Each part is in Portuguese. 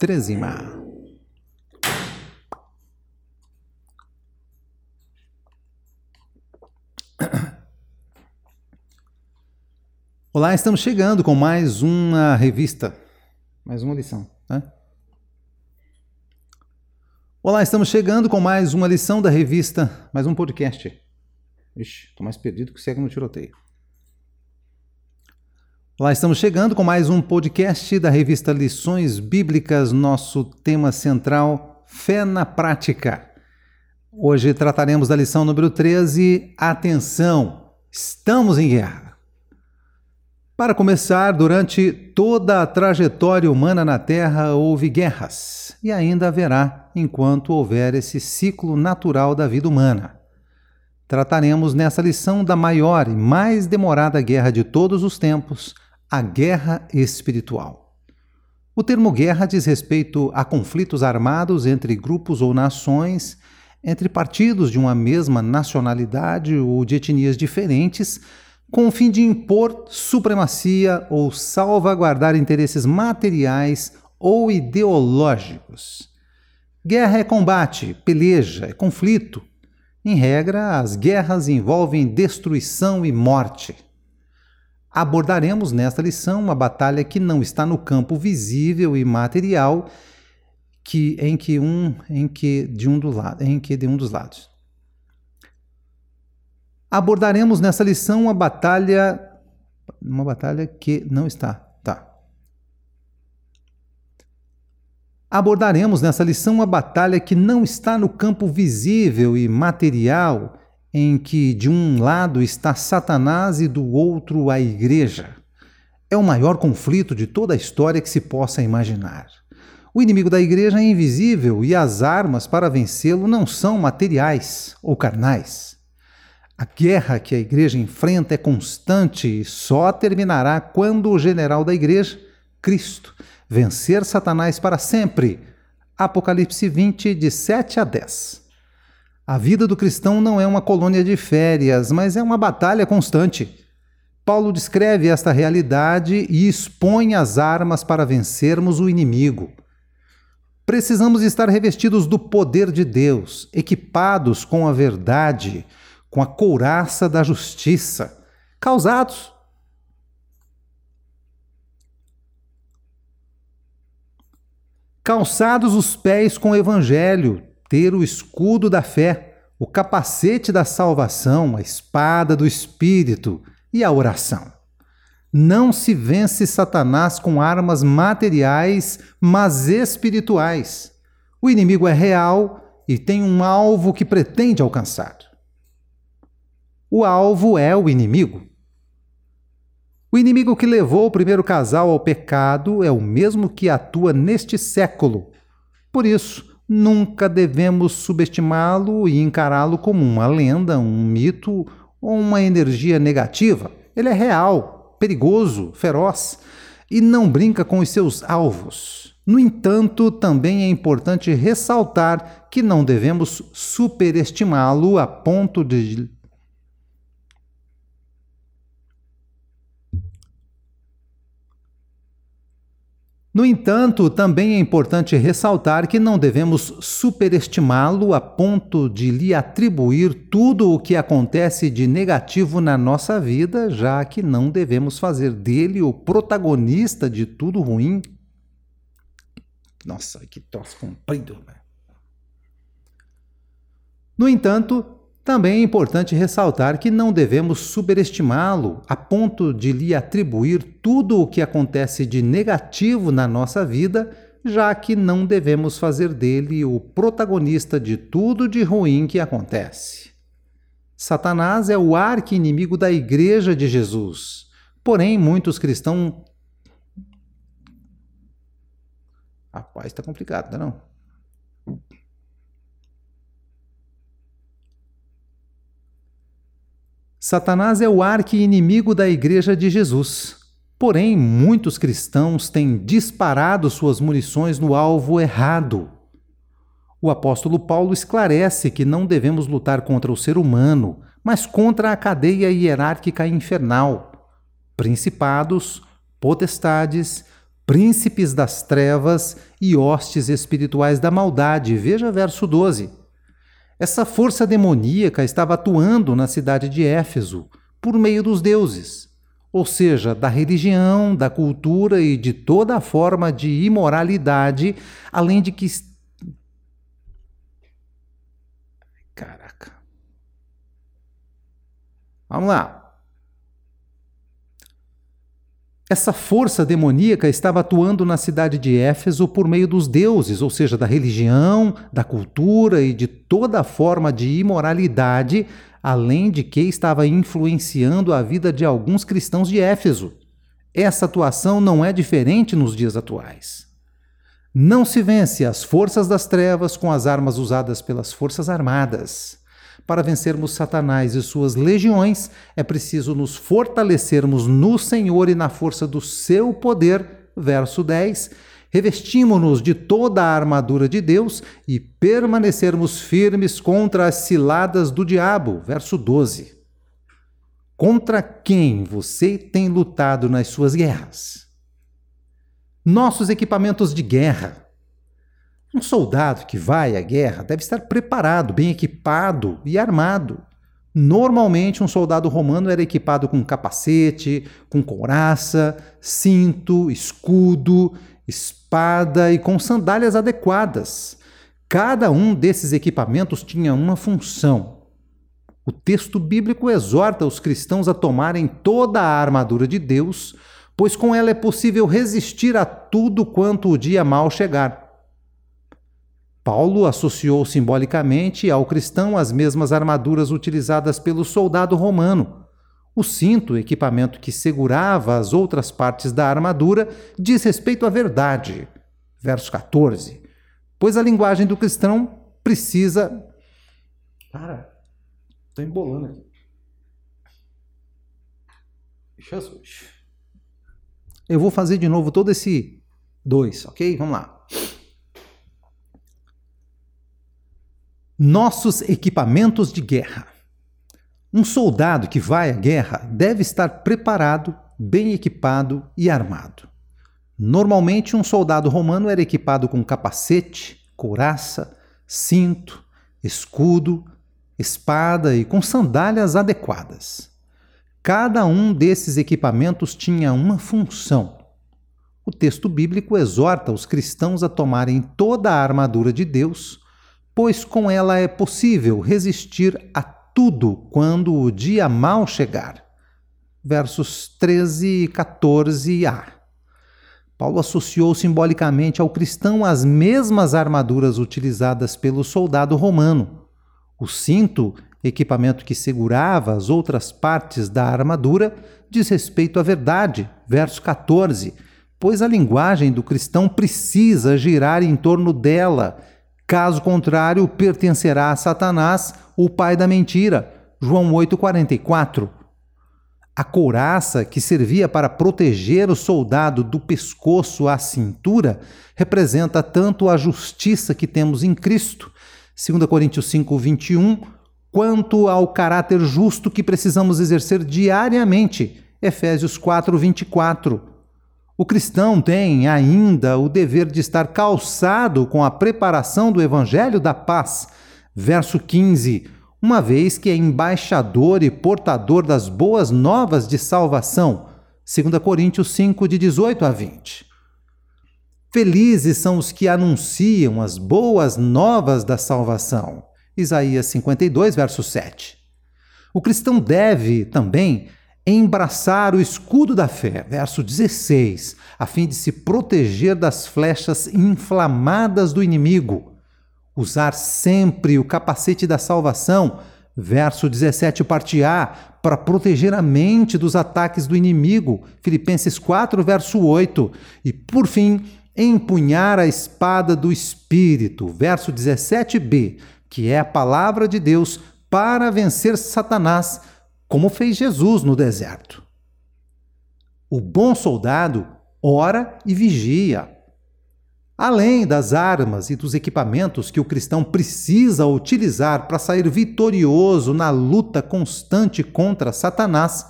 trezima. Olá, estamos chegando com mais uma revista, mais uma lição. Né? Olá, estamos chegando com mais uma lição da revista, mais um podcast. Ixi, tô mais perdido que cego no tiroteio. Olá, estamos chegando com mais um podcast da revista Lições Bíblicas, nosso tema central, Fé na Prática. Hoje trataremos da lição número 13, Atenção, estamos em guerra. Para começar, durante toda a trajetória humana na Terra houve guerras, e ainda haverá enquanto houver esse ciclo natural da vida humana. Trataremos nessa lição da maior e mais demorada guerra de todos os tempos, a guerra espiritual. O termo guerra diz respeito a conflitos armados entre grupos ou nações, entre partidos de uma mesma nacionalidade ou de etnias diferentes com o fim de impor supremacia ou salvaguardar interesses materiais ou ideológicos. Guerra é combate, peleja, é conflito. Em regra, as guerras envolvem destruição e morte. Abordaremos nesta lição uma batalha que não está no campo visível e material, que em que um em que de um do lado, em que de um dos lados abordaremos nessa lição uma batalha, uma batalha que não está, tá? Abordaremos nessa lição uma batalha que não está no campo visível e material, em que de um lado está Satanás e do outro a igreja. É o maior conflito de toda a história que se possa imaginar. O inimigo da igreja é invisível e as armas para vencê-lo não são materiais ou carnais. A guerra que a igreja enfrenta é constante e só terminará quando o general da igreja, Cristo, vencer Satanás para sempre. Apocalipse 20, de 7 a 10. A vida do cristão não é uma colônia de férias, mas é uma batalha constante. Paulo descreve esta realidade e expõe as armas para vencermos o inimigo. Precisamos estar revestidos do poder de Deus, equipados com a verdade, com a couraça da justiça, causados calçados os pés com o evangelho, ter o escudo da fé, o capacete da salvação, a espada do espírito e a oração. Não se vence Satanás com armas materiais, mas espirituais. O inimigo é real e tem um alvo que pretende alcançar. O alvo é o inimigo. O inimigo que levou o primeiro casal ao pecado é o mesmo que atua neste século. Por isso, nunca devemos subestimá-lo e encará-lo como uma lenda, um mito ou uma energia negativa. Ele é real, perigoso, feroz e não brinca com os seus alvos. No entanto, também é importante ressaltar que não devemos superestimá-lo a ponto de No entanto, também é importante ressaltar que não devemos superestimá-lo a ponto de lhe atribuir tudo o que acontece de negativo na nossa vida, já que não devemos fazer dele o protagonista de tudo ruim. Nossa, que troço comprido. No entanto, também é importante ressaltar que não devemos superestimá-lo a ponto de lhe atribuir tudo o que acontece de negativo na nossa vida, já que não devemos fazer dele o protagonista de tudo de ruim que acontece. Satanás é o arqui-inimigo da Igreja de Jesus. Porém, muitos cristãos. Rapaz, está complicado, não? Satanás é o arqui-inimigo da Igreja de Jesus. Porém, muitos cristãos têm disparado suas munições no alvo errado. O apóstolo Paulo esclarece que não devemos lutar contra o ser humano, mas contra a cadeia hierárquica infernal, principados, potestades, príncipes das trevas e hostes espirituais da maldade. Veja verso 12. Essa força demoníaca estava atuando na cidade de Éfeso por meio dos deuses, ou seja, da religião, da cultura e de toda a forma de imoralidade, além de que. Caraca. Vamos lá. Essa força demoníaca estava atuando na cidade de Éfeso por meio dos deuses, ou seja, da religião, da cultura e de toda forma de imoralidade, além de que estava influenciando a vida de alguns cristãos de Éfeso. Essa atuação não é diferente nos dias atuais. Não se vence as forças das trevas com as armas usadas pelas forças armadas. Para vencermos Satanás e suas legiões, é preciso nos fortalecermos no Senhor e na força do seu poder. Verso 10. Revestimos-nos de toda a armadura de Deus e permanecermos firmes contra as ciladas do diabo. Verso 12. Contra quem você tem lutado nas suas guerras? Nossos equipamentos de guerra um soldado que vai à guerra deve estar preparado, bem equipado e armado. Normalmente, um soldado romano era equipado com capacete, com couraça, cinto, escudo, espada e com sandálias adequadas. Cada um desses equipamentos tinha uma função. O texto bíblico exorta os cristãos a tomarem toda a armadura de Deus, pois com ela é possível resistir a tudo quanto o dia mal chegar. Paulo associou simbolicamente ao cristão as mesmas armaduras utilizadas pelo soldado romano. O cinto, equipamento que segurava as outras partes da armadura, diz respeito à verdade. Verso 14. Pois a linguagem do cristão precisa. Para, estou embolando aqui. Jesus. Eu vou fazer de novo todo esse dois, ok? Vamos lá. Nossos equipamentos de guerra. Um soldado que vai à guerra deve estar preparado, bem equipado e armado. Normalmente, um soldado romano era equipado com capacete, couraça, cinto, escudo, espada e com sandálias adequadas. Cada um desses equipamentos tinha uma função. O texto bíblico exorta os cristãos a tomarem toda a armadura de Deus pois com ela é possível resistir a tudo quando o dia mal chegar. Versos 13 e 14a. Paulo associou simbolicamente ao cristão as mesmas armaduras utilizadas pelo soldado romano. O cinto, equipamento que segurava as outras partes da armadura, diz respeito à verdade, verso 14, pois a linguagem do cristão precisa girar em torno dela Caso contrário, pertencerá a Satanás, o pai da mentira. João 8,44. A couraça, que servia para proteger o soldado do pescoço à cintura, representa tanto a justiça que temos em Cristo, 2 Coríntios 5, 21, quanto ao caráter justo que precisamos exercer diariamente, Efésios 4, 24. O cristão tem ainda o dever de estar calçado com a preparação do Evangelho da Paz. Verso 15: Uma vez que é embaixador e portador das boas novas de salvação. 2 Coríntios 5, de 18 a 20. Felizes são os que anunciam as boas novas da salvação. Isaías 52, verso 7. O cristão deve também embraçar o escudo da fé, verso 16, a fim de se proteger das flechas inflamadas do inimigo. Usar sempre o capacete da salvação, verso 17, parte A, para proteger a mente dos ataques do inimigo, Filipenses 4, verso 8. E, por fim, empunhar a espada do Espírito, verso 17b, que é a palavra de Deus para vencer Satanás como fez Jesus no deserto. O bom soldado ora e vigia. Além das armas e dos equipamentos que o cristão precisa utilizar para sair vitorioso na luta constante contra Satanás,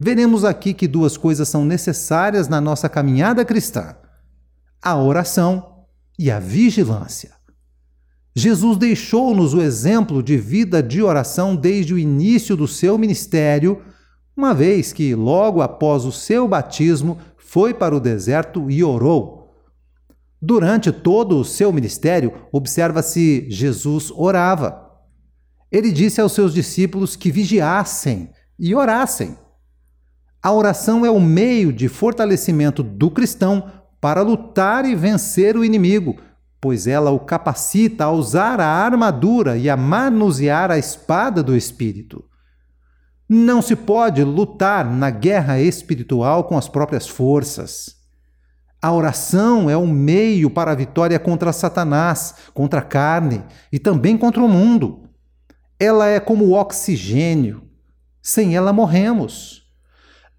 veremos aqui que duas coisas são necessárias na nossa caminhada cristã: a oração e a vigilância. Jesus deixou-nos o exemplo de vida de oração desde o início do seu ministério, uma vez que, logo após o seu batismo, foi para o deserto e orou. Durante todo o seu ministério, observa-se Jesus orava. Ele disse aos seus discípulos que vigiassem e orassem. A oração é o meio de fortalecimento do cristão para lutar e vencer o inimigo, pois ela o capacita a usar a armadura e a manusear a espada do espírito. Não se pode lutar na guerra espiritual com as próprias forças. A oração é um meio para a vitória contra Satanás, contra a carne e também contra o mundo. Ela é como o oxigênio. Sem ela morremos.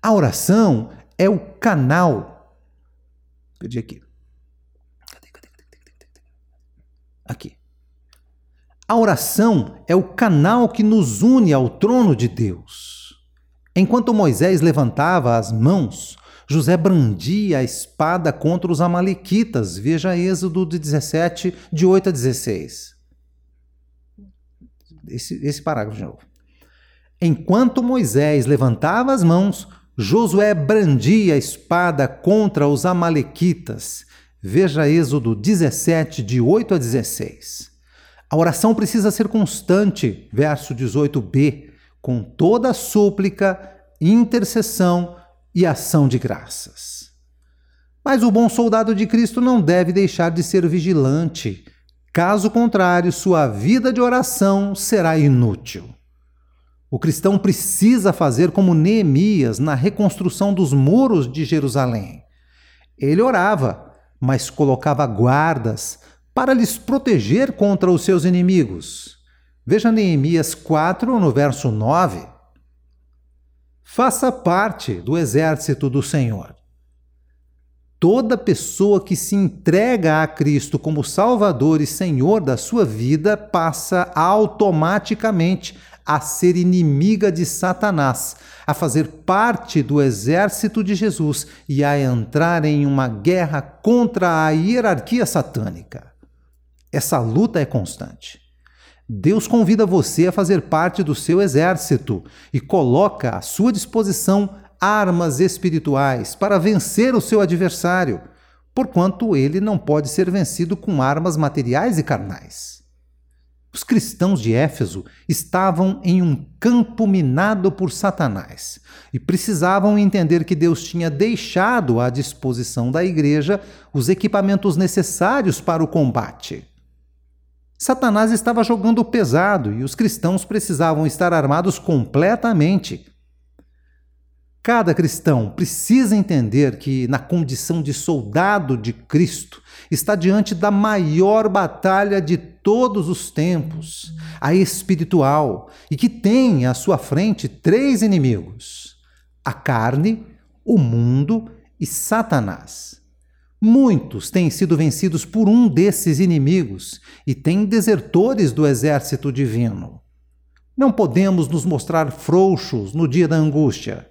A oração é o canal. Perdi aqui. Aqui. A oração é o canal que nos une ao trono de Deus. Enquanto Moisés levantava as mãos, José brandia a espada contra os Amalequitas. Veja Êxodo 17, de 8 a 16. Esse, esse parágrafo de novo. Enquanto Moisés levantava as mãos, Josué brandia a espada contra os Amalequitas. Veja Êxodo 17, de 8 a 16. A oração precisa ser constante, verso 18b, com toda súplica, intercessão e ação de graças. Mas o bom soldado de Cristo não deve deixar de ser vigilante. Caso contrário, sua vida de oração será inútil. O cristão precisa fazer como Neemias na reconstrução dos muros de Jerusalém. Ele orava, mas colocava guardas para lhes proteger contra os seus inimigos. Veja Neemias 4, no verso 9. Faça parte do exército do Senhor. Toda pessoa que se entrega a Cristo como Salvador e Senhor da sua vida passa automaticamente a ser inimiga de Satanás, a fazer parte do exército de Jesus e a entrar em uma guerra contra a hierarquia satânica. Essa luta é constante. Deus convida você a fazer parte do seu exército e coloca à sua disposição armas espirituais para vencer o seu adversário, porquanto ele não pode ser vencido com armas materiais e carnais. Os cristãos de Éfeso estavam em um campo minado por Satanás e precisavam entender que Deus tinha deixado à disposição da igreja os equipamentos necessários para o combate. Satanás estava jogando pesado e os cristãos precisavam estar armados completamente. Cada cristão precisa entender que, na condição de soldado de Cristo, está diante da maior batalha de todos os tempos, a espiritual, e que tem à sua frente três inimigos: a carne, o mundo e Satanás. Muitos têm sido vencidos por um desses inimigos e têm desertores do exército divino. Não podemos nos mostrar frouxos no dia da angústia.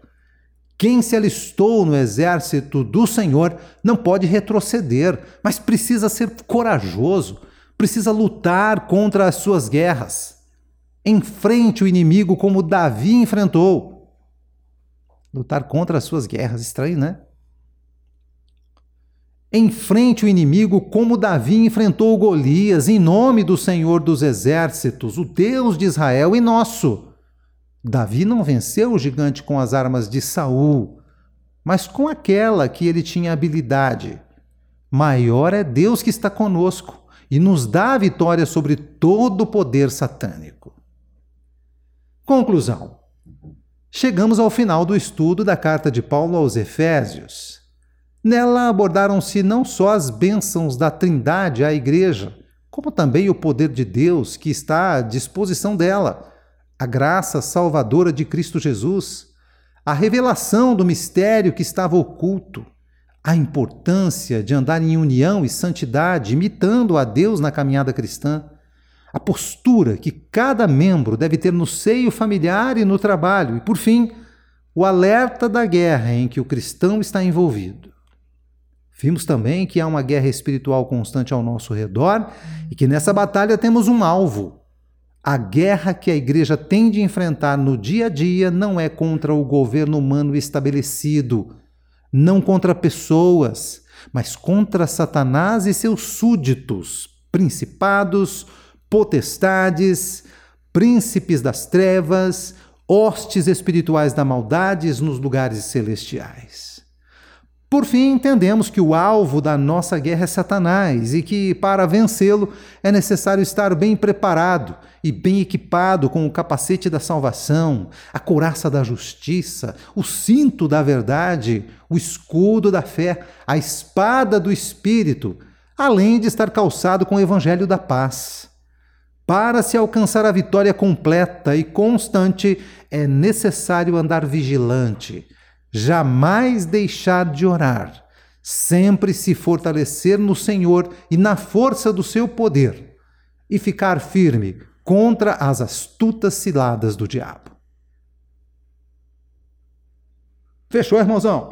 Quem se alistou no exército do Senhor não pode retroceder, mas precisa ser corajoso, precisa lutar contra as suas guerras. Enfrente o inimigo como Davi enfrentou. Lutar contra as suas guerras, estranho, né? Enfrente o inimigo como Davi enfrentou Golias, em nome do Senhor dos Exércitos, o Deus de Israel e nosso. Davi não venceu o gigante com as armas de Saul, mas com aquela que ele tinha habilidade. Maior é Deus que está conosco e nos dá a vitória sobre todo o poder satânico. Conclusão. Chegamos ao final do estudo da carta de Paulo aos Efésios. Nela abordaram-se não só as bênçãos da Trindade à Igreja, como também o poder de Deus que está à disposição dela a graça salvadora de Cristo Jesus, a revelação do mistério que estava oculto, a importância de andar em união e santidade, imitando a Deus na caminhada cristã, a postura que cada membro deve ter no seio familiar e no trabalho, e, por fim, o alerta da guerra em que o cristão está envolvido. Vimos também que há uma guerra espiritual constante ao nosso redor e que nessa batalha temos um alvo. A guerra que a igreja tem de enfrentar no dia a dia não é contra o governo humano estabelecido, não contra pessoas, mas contra Satanás e seus súditos, principados, potestades, príncipes das trevas, hostes espirituais da maldade nos lugares celestiais. Por fim, entendemos que o alvo da nossa guerra é Satanás e que, para vencê-lo, é necessário estar bem preparado e bem equipado com o capacete da salvação, a couraça da justiça, o cinto da verdade, o escudo da fé, a espada do Espírito, além de estar calçado com o evangelho da paz. Para se alcançar a vitória completa e constante, é necessário andar vigilante jamais deixar de orar, sempre se fortalecer no Senhor e na força do seu poder, e ficar firme contra as astutas ciladas do diabo. Fechou, irmãozão?